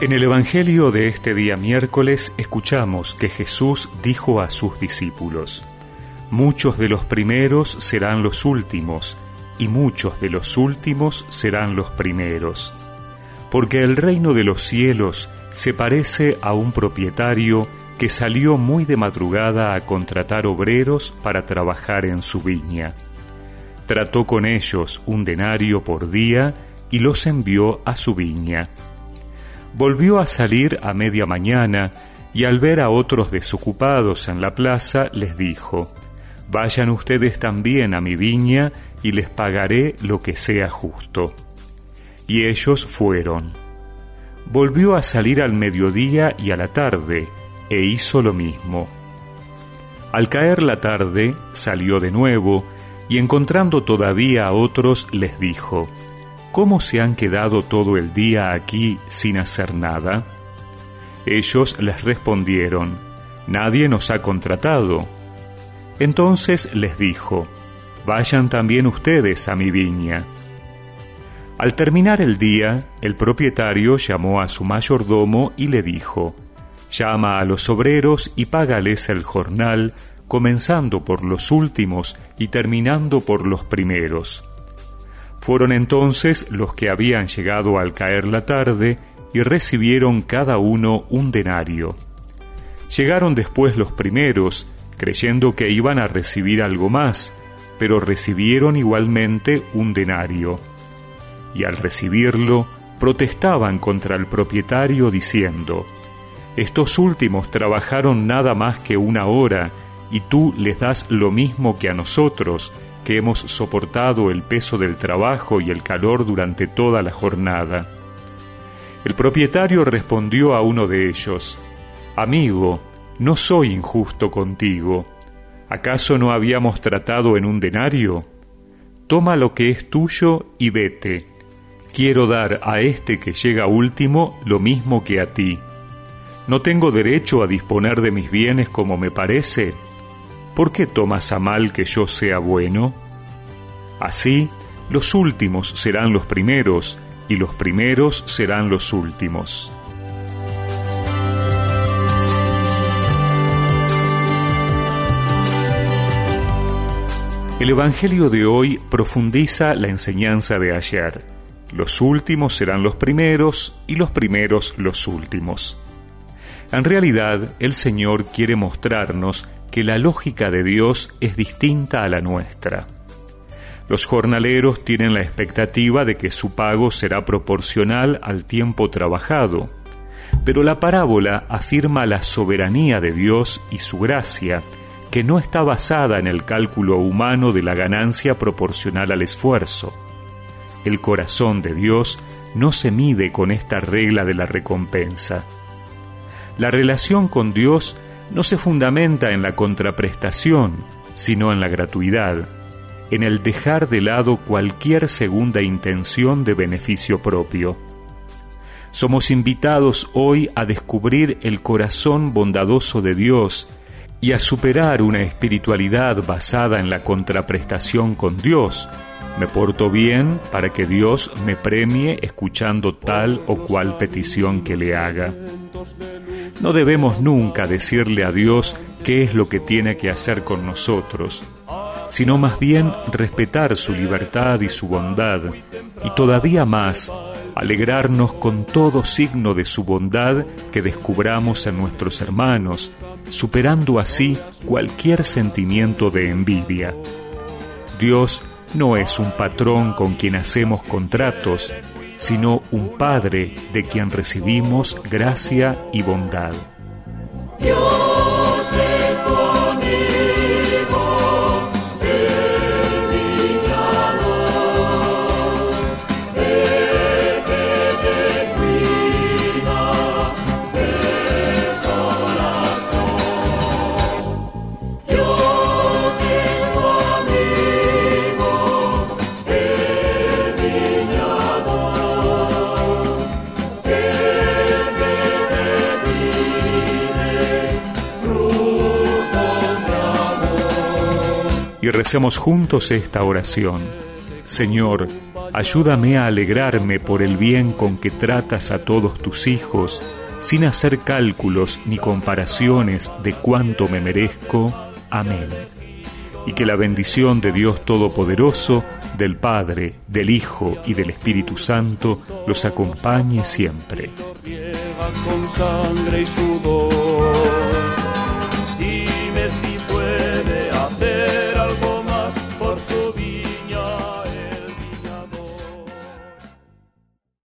En el Evangelio de este día miércoles escuchamos que Jesús dijo a sus discípulos, Muchos de los primeros serán los últimos, y muchos de los últimos serán los primeros. Porque el reino de los cielos se parece a un propietario que salió muy de madrugada a contratar obreros para trabajar en su viña. Trató con ellos un denario por día y los envió a su viña volvió a salir a media mañana y al ver a otros desocupados en la plaza les dijo, Vayan ustedes también a mi viña y les pagaré lo que sea justo. Y ellos fueron. Volvió a salir al mediodía y a la tarde, e hizo lo mismo. Al caer la tarde, salió de nuevo, y encontrando todavía a otros, les dijo, ¿Cómo se han quedado todo el día aquí sin hacer nada? Ellos les respondieron, Nadie nos ha contratado. Entonces les dijo, Vayan también ustedes a mi viña. Al terminar el día, el propietario llamó a su mayordomo y le dijo, Llama a los obreros y págales el jornal, comenzando por los últimos y terminando por los primeros fueron entonces los que habían llegado al caer la tarde y recibieron cada uno un denario. Llegaron después los primeros, creyendo que iban a recibir algo más, pero recibieron igualmente un denario. Y al recibirlo, protestaban contra el propietario diciendo, Estos últimos trabajaron nada más que una hora, y tú les das lo mismo que a nosotros, que hemos soportado el peso del trabajo y el calor durante toda la jornada. El propietario respondió a uno de ellos, Amigo, no soy injusto contigo. ¿Acaso no habíamos tratado en un denario? Toma lo que es tuyo y vete. Quiero dar a este que llega último lo mismo que a ti. ¿No tengo derecho a disponer de mis bienes como me parece? ¿por qué tomas a mal que yo sea bueno? Así, los últimos serán los primeros, y los primeros serán los últimos. El Evangelio de hoy profundiza la enseñanza de ayer. Los últimos serán los primeros y los primeros los últimos. En realidad, el Señor quiere mostrarnos que la lógica de Dios es distinta a la nuestra. Los jornaleros tienen la expectativa de que su pago será proporcional al tiempo trabajado, pero la parábola afirma la soberanía de Dios y su gracia, que no está basada en el cálculo humano de la ganancia proporcional al esfuerzo. El corazón de Dios no se mide con esta regla de la recompensa. La relación con Dios no se fundamenta en la contraprestación, sino en la gratuidad, en el dejar de lado cualquier segunda intención de beneficio propio. Somos invitados hoy a descubrir el corazón bondadoso de Dios y a superar una espiritualidad basada en la contraprestación con Dios. Me porto bien para que Dios me premie escuchando tal o cual petición que le haga. No debemos nunca decirle a Dios qué es lo que tiene que hacer con nosotros, sino más bien respetar su libertad y su bondad, y todavía más alegrarnos con todo signo de su bondad que descubramos en nuestros hermanos, superando así cualquier sentimiento de envidia. Dios no es un patrón con quien hacemos contratos, sino un Padre de quien recibimos gracia y bondad. Y recemos juntos esta oración. Señor, Ayúdame a alegrarme por el bien con que tratas a todos tus hijos, sin hacer cálculos ni comparaciones de cuánto me merezco. Amén. Y que la bendición de Dios Todopoderoso, del Padre, del Hijo y del Espíritu Santo los acompañe siempre.